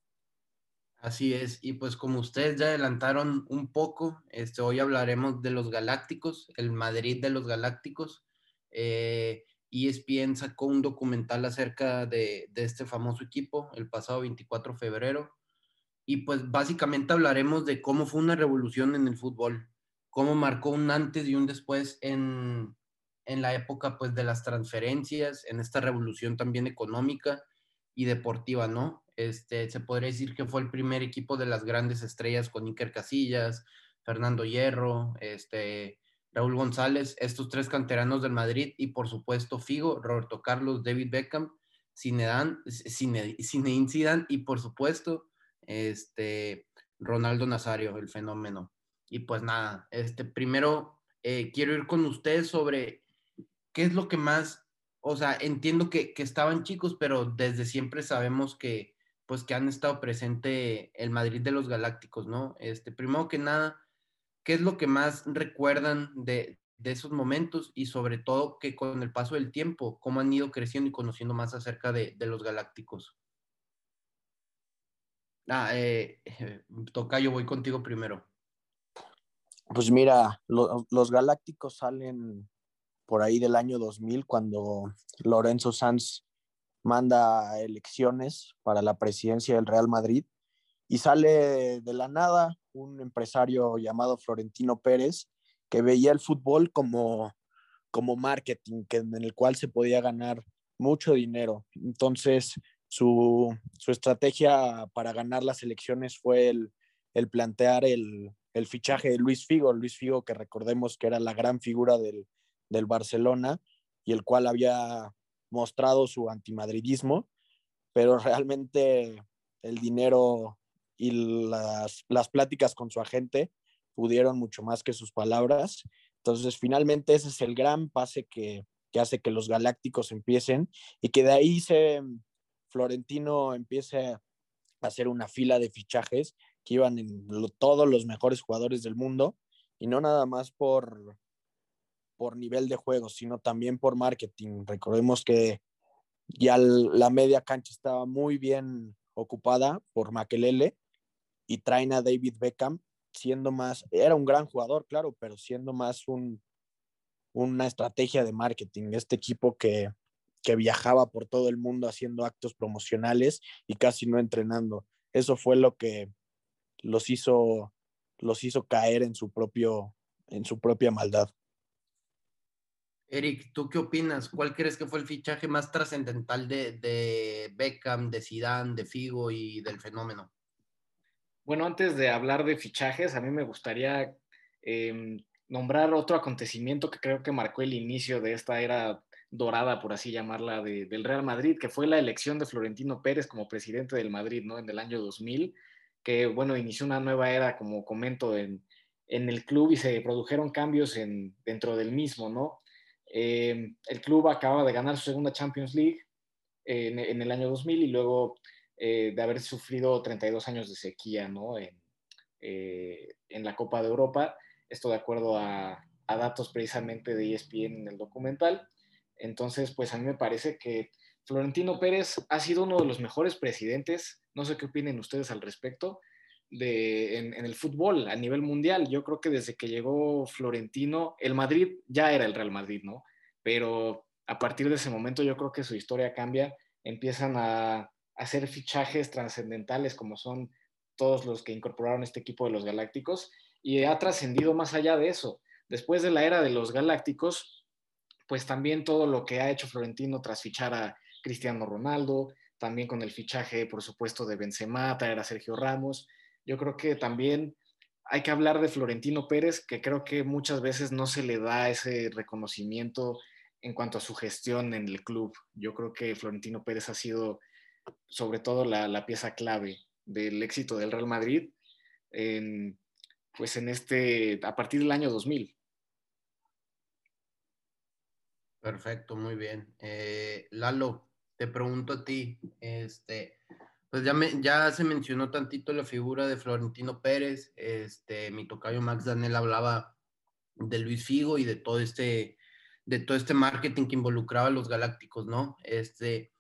Así es, y pues como ustedes ya adelantaron un poco, este, hoy hablaremos de los Galácticos, el Madrid de los Galácticos. Eh, ESPN sacó un documental acerca de, este famoso equipo el pasado 24 de febrero. Y pues básicamente hablaremos de cómo fue una revolución en el fútbol, cómo marcó un antes y un después en, la época pues de las transferencias, en esta revolución también económica y deportiva, ¿no? Este, se podría decir que fue el primer equipo de las grandes estrellas con Iker Casillas, Fernando Hierro, este, Raúl González, estos tres canteranos del Madrid y por supuesto Figo, Roberto Carlos, David Beckham, Zinedine, Zinedine Zidane y por supuesto este, Ronaldo Nazario, el fenómeno. Y pues nada, este, primero eh, quiero ir con ustedes sobre qué es lo que más, o sea, entiendo que, que, estaban chicos, pero desde siempre sabemos que, pues que han estado presente el Madrid de los Galácticos, ¿no? Este, primero que nada, ¿qué es lo que más recuerdan de, esos momentos y sobre todo que con el paso del tiempo, cómo han ido creciendo y conociendo más acerca de, de los Galácticos? Ah, eh, toca, yo voy contigo primero. Pues mira, los Galácticos salen por ahí del año 2000 cuando Lorenzo Sanz manda elecciones para la presidencia del Real Madrid y sale de la nada un empresario llamado Florentino Pérez que veía el fútbol como, como marketing, que, en el cual se podía ganar mucho dinero. Entonces, su, su estrategia para ganar las elecciones fue el, el plantear el, el, fichaje de Luis Figo, Luis Figo que recordemos que era la gran figura del, del Barcelona y el cual había mostrado su antimadridismo, pero realmente el dinero y las, las pláticas con su agente pudieron mucho más que sus palabras. Entonces, finalmente ese es el gran pase que, que hace que los Galácticos empiecen y que de ahí se Florentino empiece a hacer una fila de fichajes que iban en todos los mejores jugadores del mundo y no nada más por, por nivel de juego, sino también por marketing. Recordemos que ya la media cancha estaba muy bien ocupada por Makelele y traen a David Beckham siendo más, era un gran jugador, claro, pero siendo más un, una estrategia de marketing. Este equipo que, que viajaba por todo el mundo haciendo actos promocionales y casi no entrenando. Eso fue lo que los hizo, los hizo caer en su, propio, en su propia maldad. Eric, ¿tú qué opinas? ¿Cuál crees que fue el fichaje más trascendental de, de, Beckham, de Zidane, de Figo y del fenómeno? Bueno, antes de hablar de fichajes, a mí me gustaría eh, nombrar otro acontecimiento que creo que marcó el inicio de esta era dorada, por así llamarla, de, del Real Madrid, que fue la elección de Florentino Pérez como presidente del Madrid, ¿no? En el año 2000, que, bueno, inició una nueva era, como comento, en, en el club y se produjeron cambios en, dentro del mismo, ¿no? Eh, el club acaba de ganar su segunda Champions League en, el año 2000 y luego eh, de haber sufrido 32 años de sequía ¿no? Eh, en, la Copa de Europa. Esto de acuerdo a, datos precisamente de ESPN en el documental. Entonces, pues a mí me parece que Florentino Pérez ha sido uno de los mejores presidentes, no sé qué opinen ustedes al respecto, de, en, el fútbol a nivel mundial. Yo creo que desde que llegó Florentino, el Madrid ya era el Real Madrid, ¿no? Pero a partir de ese momento yo creo que su historia cambia, empiezan a, hacer fichajes trascendentales como son todos los que incorporaron este equipo de los Galácticos y ha trascendido más allá de eso. Después de la era de los Galácticos, pues también todo lo que ha hecho Florentino tras fichar a Cristiano Ronaldo, también con el fichaje, por supuesto, de Benzema, traer a Sergio Ramos, yo creo que también hay que hablar de Florentino Pérez, que creo que muchas veces no se le da ese reconocimiento en cuanto a su gestión en el club. Yo creo que Florentino Pérez ha sido sobre todo la, pieza clave del éxito del Real Madrid pues en este, a partir del año 2000. Perfecto, muy bien. Eh, Lalo, te pregunto a ti, este, pues ya, me, ya se mencionó tantito la figura de Florentino Pérez, este, mi tocayo Max Daniel hablaba de Luis Figo y de todo este, de todo este marketing que involucraba a los galácticos, ¿no? Este,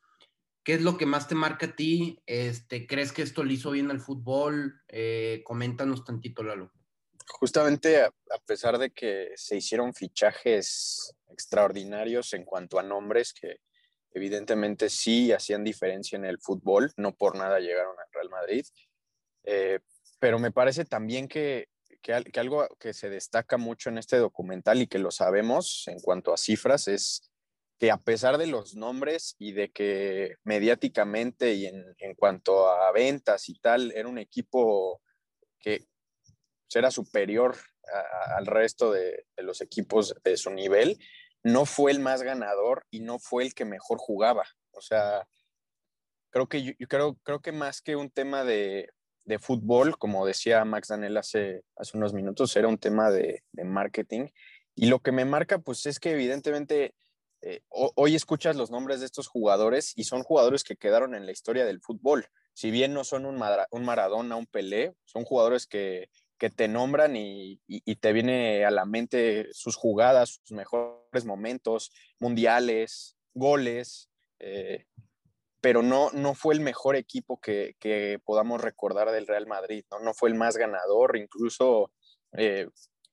¿qué es lo que más te marca a ti? Este, ¿crees que esto le hizo bien al fútbol? Eh, coméntanos tantito, Lalo. Justamente a, pesar de que se hicieron fichajes extraordinarios en cuanto a nombres que evidentemente sí hacían diferencia en el fútbol, no por nada llegaron al Real Madrid, eh, pero me parece también que, que, que, algo que se destaca mucho en este documental y que lo sabemos en cuanto a cifras es que a pesar de los nombres y de que mediáticamente y en, en cuanto a ventas y tal, era un equipo que era superior al resto de, los equipos de su nivel, no fue el más ganador y no fue el que mejor jugaba. O sea, creo que yo, creo, creo que más que un tema de, de, fútbol, como decía Max Daniel hace, hace unos minutos, era un tema de marketing. Y lo que me marca, pues es que evidentemente eh, hoy escuchas los nombres de estos jugadores y son jugadores que quedaron en la historia del fútbol. Si bien no son un, Maradona, un Pelé, son jugadores que, te nombran y, te viene a la mente sus jugadas, sus mejores momentos, mundiales, goles, eh, pero no, no fue el mejor equipo que, que, podamos recordar del Real Madrid, ¿no? no fue el más ganador, incluso eh,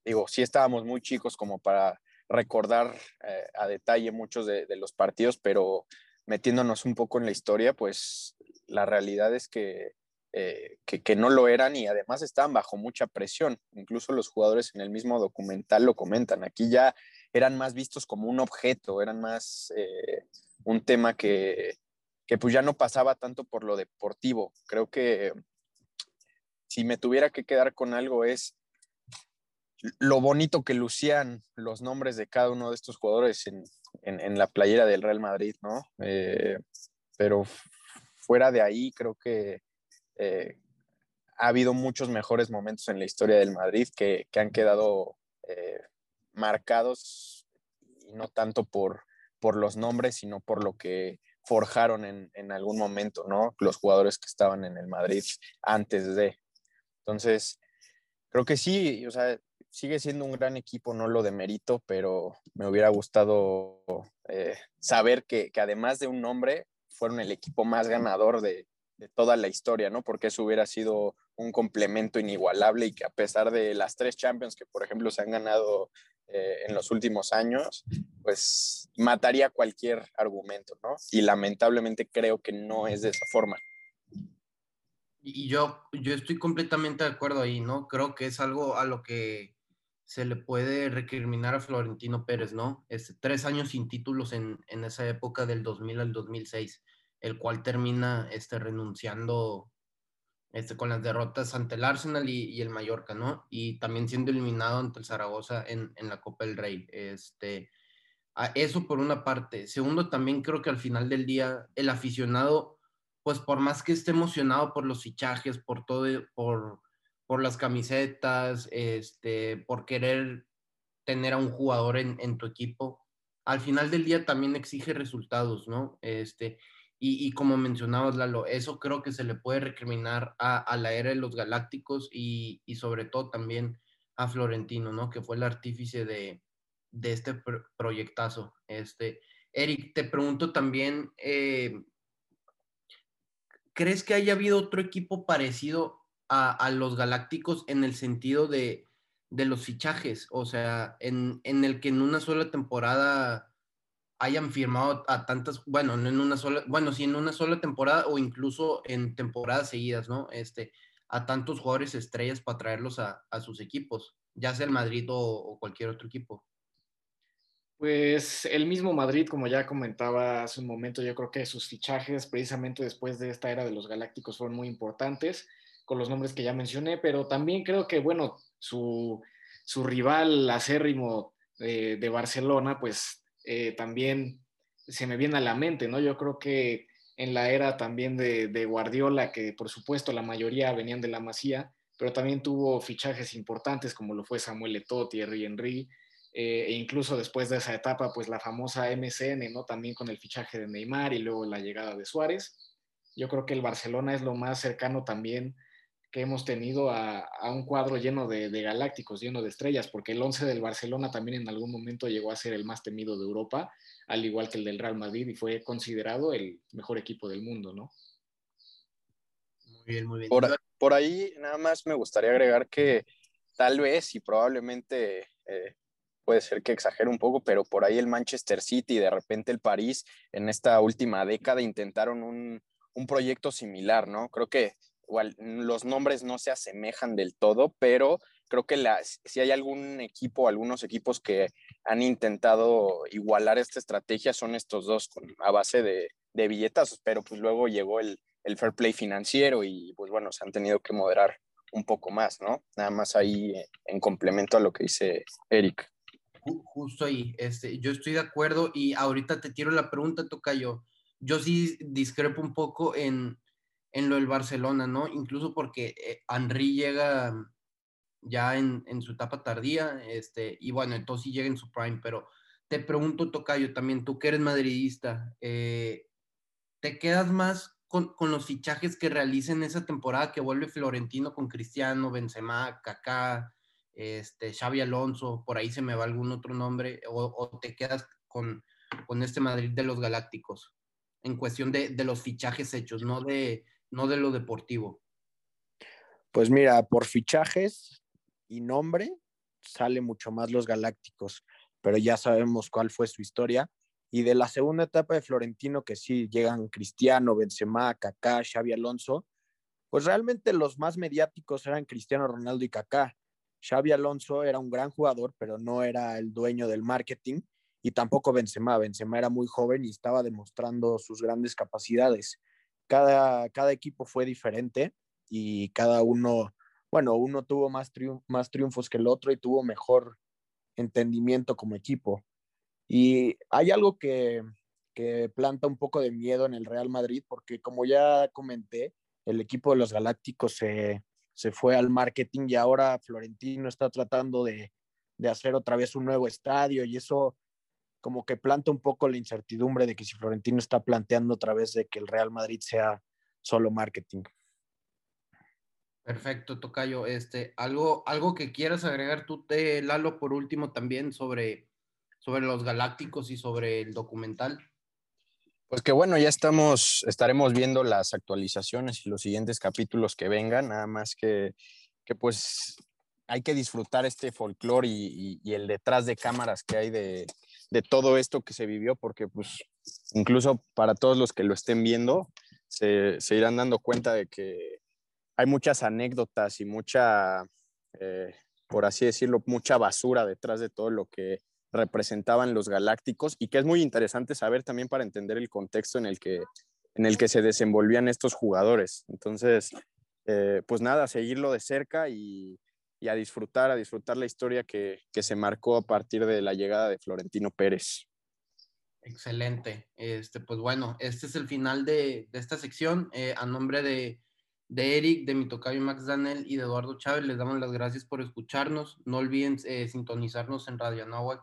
digo, sí estábamos muy chicos como para recordar eh, a detalle muchos de, los partidos, pero metiéndonos un poco en la historia, pues la realidad es que, eh, que, que, no lo eran y además estaban bajo mucha presión. Incluso los jugadores en el mismo documental lo comentan. Aquí ya eran más vistos como un objeto, eran más un tema que, que pues ya no pasaba tanto por lo deportivo. Creo que si me tuviera que quedar con algo es lo bonito que lucían los nombres de cada uno de estos jugadores en, la playera del Real Madrid, ¿no? Eh, pero fuera de ahí, creo que eh, ha habido muchos mejores momentos en la historia del Madrid que, han quedado eh, marcados y no tanto por, por los nombres, sino por lo que forjaron en, en, algún momento, ¿no? Los jugadores que estaban en el Madrid antes de. Entonces, creo que sí, o sea, sigue siendo un gran equipo, no lo de mérito, pero me hubiera gustado eh, saber que, además de un nombre, fueron el equipo más ganador de, de, toda la historia, ¿no? Porque eso hubiera sido un complemento inigualable y que a pesar de las tres Champions que, por ejemplo, se han ganado eh, en los últimos años, pues mataría cualquier argumento, ¿no? Y lamentablemente creo que no es de esa forma. Y yo, yo estoy completamente de acuerdo ahí, ¿no? Creo que es algo a lo que se le puede recriminar a Florentino Pérez, ¿no? Este, tres años sin títulos en, en, esa época del 2000 al 2006, el cual termina este, renunciando este, con las derrotas ante el Arsenal y, el Mallorca, ¿no? Y también siendo eliminado ante el Zaragoza en, la Copa del Rey. Este, eso por una parte. Segundo, también creo que al final del día el aficionado, pues por más que esté emocionado por los fichajes, por todo, por, por las camisetas, este, por querer tener a un jugador en, en tu equipo, al final del día también exige resultados, ¿no? Este, y, como mencionabas, Lalo, eso creo que se le puede recriminar a, la era de los galácticos y, sobre todo también a Florentino, ¿no? Que fue el artífice de, este proyectazo. Este, Eric, te pregunto también, eh, ¿crees que haya habido otro equipo parecido a, los galácticos en el sentido de, los fichajes? O sea, en, en el que en una sola temporada hayan firmado a tantas, bueno, no en una sola, bueno, sí en una sola temporada o incluso en temporadas seguidas, ¿no? Este, a tantos jugadores estrellas para traerlos a, sus equipos, ya sea el Madrid o, cualquier otro equipo. Pues el mismo Madrid, como ya comentaba hace un momento, yo creo que sus fichajes precisamente después de esta era de los Galácticos fueron muy importantes, con los nombres que ya mencioné, pero también creo que, bueno, su, rival acérrimo de, de Barcelona, pues eh, también se me viene a la mente, ¿no? Yo creo que en la era también de, Guardiola, que por supuesto la mayoría venían de la Masía, pero también tuvo fichajes importantes como lo fue Samuel Eto'o, Thierry Henry, eh, e incluso después de esa etapa, pues la famosa MCN, ¿no? También con el fichaje de Neymar y luego la llegada de Suárez. Yo creo que el Barcelona es lo más cercano también que hemos tenido a, un cuadro lleno de, galácticos, lleno de estrellas, porque el 11 del Barcelona también en algún momento llegó a ser el más temido de Europa, al igual que el del Real Madrid, y fue considerado el mejor equipo del mundo, ¿no? Muy bien, muy bien. Por, ahí nada más me gustaría agregar que tal vez y probablemente eh, puede ser que exagere un poco, pero por ahí el Manchester City y de repente el París en esta última década intentaron un, un proyecto similar, ¿no? Creo que igual los nombres no se asemejan del todo, pero creo que si hay algún equipo, algunos equipos que han intentado igualar esta estrategia son estos dos a base de, de billetas, pero pues luego llegó el, fair play financiero y pues bueno, se han tenido que moderar un poco más, ¿no? Nada más ahí eh, en complemento a lo que dice Eric. Justo ahí, este, yo estoy de acuerdo y ahorita te tiro la pregunta, Tocayo. Yo sí discrepo un poco en, en lo del Barcelona, ¿no? Incluso porque eh, Henry llega ya en, su etapa tardía, este, y bueno, entonces sí llega en su prime, pero te pregunto, Tocayo, también tú que eres madridista, eh, ¿te quedas más con, los fichajes que realicen esa temporada que vuelve Florentino con Cristiano, Benzema, Kaká, este, Xavi Alonso, por ahí se me va algún otro nombre, o, te quedas con, con, este Madrid de los Galácticos, en cuestión de, de los fichajes hechos, no de, no de lo deportivo? Pues mira, por fichajes y nombre, sale mucho más los Galácticos, pero ya sabemos cuál fue su historia. Y de la segunda etapa de Florentino, que sí llegan Cristiano, Benzema, Kaká, Xavi Alonso, pues realmente los más mediáticos eran Cristiano Ronaldo y Kaká. Xavi Alonso era un gran jugador, pero no era el dueño del marketing y tampoco Benzema. Benzema era muy joven y estaba demostrando sus grandes capacidades. Cada, cada equipo fue diferente y cada uno, bueno, uno tuvo más, más triunfos que el otro y tuvo mejor entendimiento como equipo. Y hay algo que, que planta un poco de miedo en el Real Madrid, porque como ya comenté, el equipo de los Galácticos se, se fue al marketing y ahora Florentino está tratando de, de, hacer otra vez un nuevo estadio y eso como que planta un poco la incertidumbre de que si Florentino está planteando otra vez de que el Real Madrid sea solo marketing. Perfecto, Tocayo. Este, algo, algo que quieras agregar tú, te, Lalo, por último también sobre, sobre los galácticos y sobre el documental. Pues que bueno, ya estamos, estaremos viendo las actualizaciones y los siguientes capítulos que vengan, nada más que, que pues hay que disfrutar este folclore y, y, el detrás de cámaras que hay de, de, todo esto que se vivió, porque pues incluso para todos los que lo estén viendo, se, se irán dando cuenta de que hay muchas anécdotas y mucha, eh, por así decirlo, mucha basura detrás de todo lo que representaban los galácticos y que es muy interesante saber también para entender el contexto en el que, en el que se desenvolvían estos jugadores. Entonces, eh, pues nada, seguirlo de cerca y, y, a disfrutar, a disfrutar la historia que, que, se marcó a partir de la llegada de Florentino Pérez. Excelente. Este, pues bueno, este es el final de, de esta sección. Eh, a nombre de, de Eric, de mi tocayo Max Daniel y de Eduardo Chávez, les damos las gracias por escucharnos. No olviden eh, sintonizarnos en Radio Anáhuac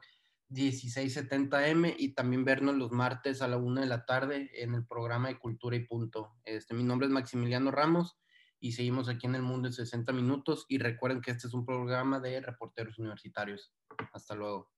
1670M y también vernos los martes a la una de la tarde en el programa de Cultura y Punto. Este, mi nombre es Maximiliano Ramos y seguimos aquí en el mundo en 60 minutos y recuerden que este es un programa de reporteros universitarios. Hasta luego.